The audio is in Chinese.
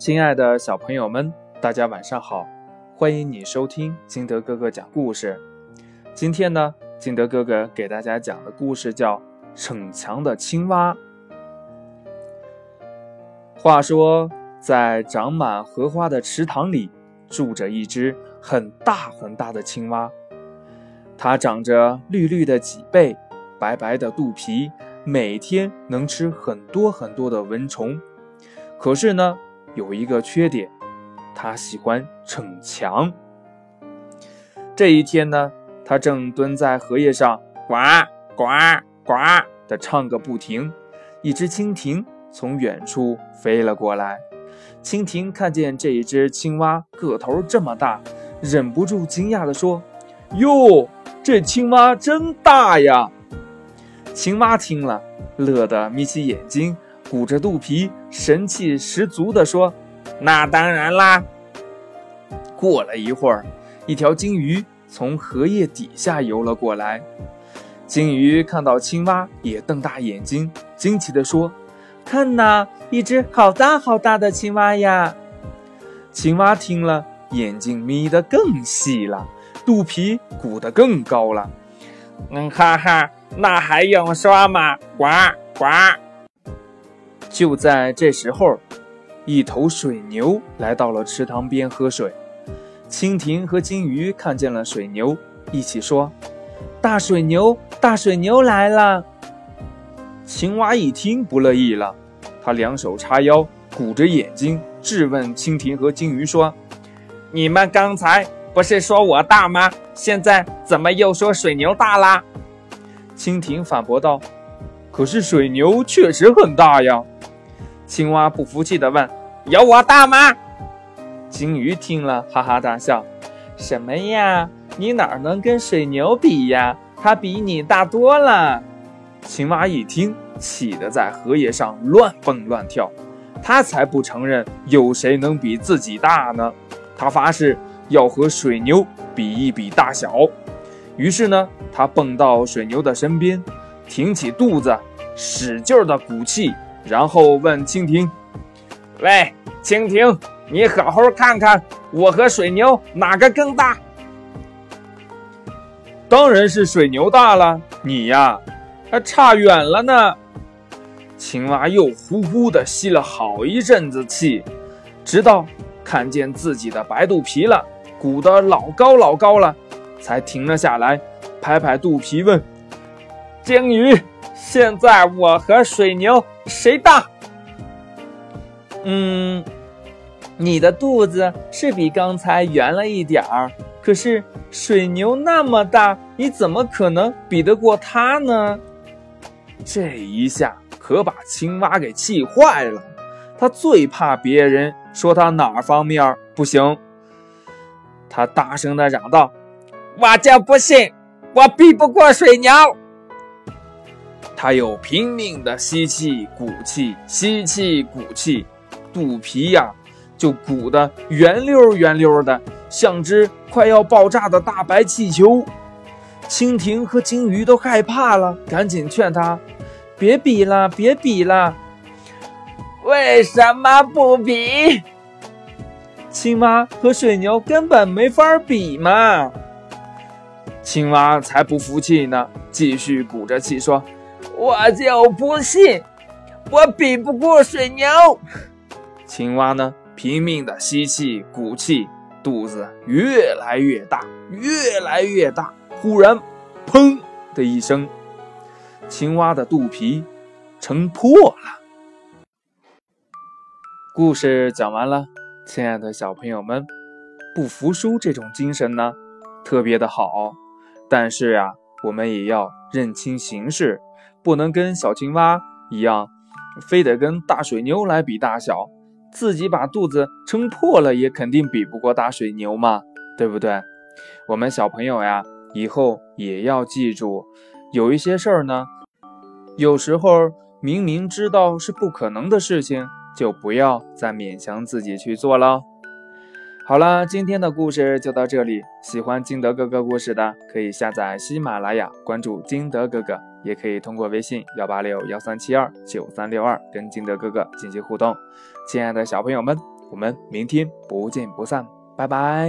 亲爱的小朋友们，大家晚上好！欢迎你收听金德哥哥讲故事。今天呢，金德哥哥给大家讲的故事叫《逞强的青蛙》。话说，在长满荷花的池塘里，住着一只很大很大的青蛙。它长着绿绿的脊背，白白的肚皮，每天能吃很多很多的蚊虫。可是呢，有一个缺点，它喜欢逞强。这一天呢，它正蹲在荷叶上，呱呱呱地唱个不停。一只蜻蜓从远处飞了过来，蜻蜓看见这一只青蛙个头这么大，忍不住惊讶地说：“哟！”这青蛙真大呀！青蛙听了，乐得眯起眼睛，鼓着肚皮，神气十足地说：“那当然啦！”过了一会儿，一条金鱼从荷叶底下游了过来。金鱼看到青蛙，也瞪大眼睛，惊奇地说：“看呐，一只好大好大的青蛙呀！”青蛙听了，眼睛眯得更细了。肚皮鼓得更高了，嗯哈哈，那还用说吗？呱呱！就在这时候，一头水牛来到了池塘边喝水。蜻蜓和金鱼看见了水牛，一起说：“大水牛，大水牛来了！”青蛙一听不乐意了，他两手叉腰，鼓着眼睛质问蜻蜓和金鱼说：“你们刚才……”不是说我大吗？现在怎么又说水牛大啦？蜻蜓反驳道：“可是水牛确实很大呀。”青蛙不服气地问：“有我大吗？”金鱼听了哈哈大笑：“什么呀？你哪能跟水牛比呀？它比你大多了。”青蛙一听，气得在荷叶上乱蹦乱跳。他才不承认有谁能比自己大呢！他发誓。要和水牛比一比大小，于是呢，他蹦到水牛的身边，挺起肚子，使劲儿的鼓气，然后问蜻蜓：“喂，蜻蜓，你好好看看，我和水牛哪个更大？”“当然是水牛大了，你呀，还差远了呢。”青蛙又呼呼地吸了好一阵子气，直到看见自己的白肚皮了。鼓得老高老高了，才停了下来，拍拍肚皮问：“鲸鱼，现在我和水牛谁大？”“嗯，你的肚子是比刚才圆了一点儿，可是水牛那么大，你怎么可能比得过它呢？”这一下可把青蛙给气坏了，他最怕别人说他哪方面不行。他大声地嚷道：“我就不信我比不过水牛！”他又拼命地吸气、鼓气、吸气、鼓气，肚皮呀就鼓得圆溜圆溜的，像只快要爆炸的大白气球。蜻蜓和金鱼都害怕了，赶紧劝他：“别比了，别比了！”为什么不比？青蛙和水牛根本没法比嘛！青蛙才不服气呢，继续鼓着气说：“我就不信，我比不过水牛。”青蛙呢，拼命的吸气、鼓气，肚子越来越大，越来越大。忽然，砰的一声，青蛙的肚皮撑破了。故事讲完了。亲爱的小朋友们，不服输这种精神呢，特别的好。但是呀，我们也要认清形势，不能跟小青蛙一样，非得跟大水牛来比大小。自己把肚子撑破了，也肯定比不过大水牛嘛，对不对？我们小朋友呀，以后也要记住，有一些事儿呢，有时候明明知道是不可能的事情。就不要再勉强自己去做了。好了，今天的故事就到这里。喜欢金德哥哥故事的，可以下载喜马拉雅，关注金德哥哥，也可以通过微信幺八六幺三七二九三六二跟金德哥哥进行互动。亲爱的小朋友们，我们明天不见不散，拜拜。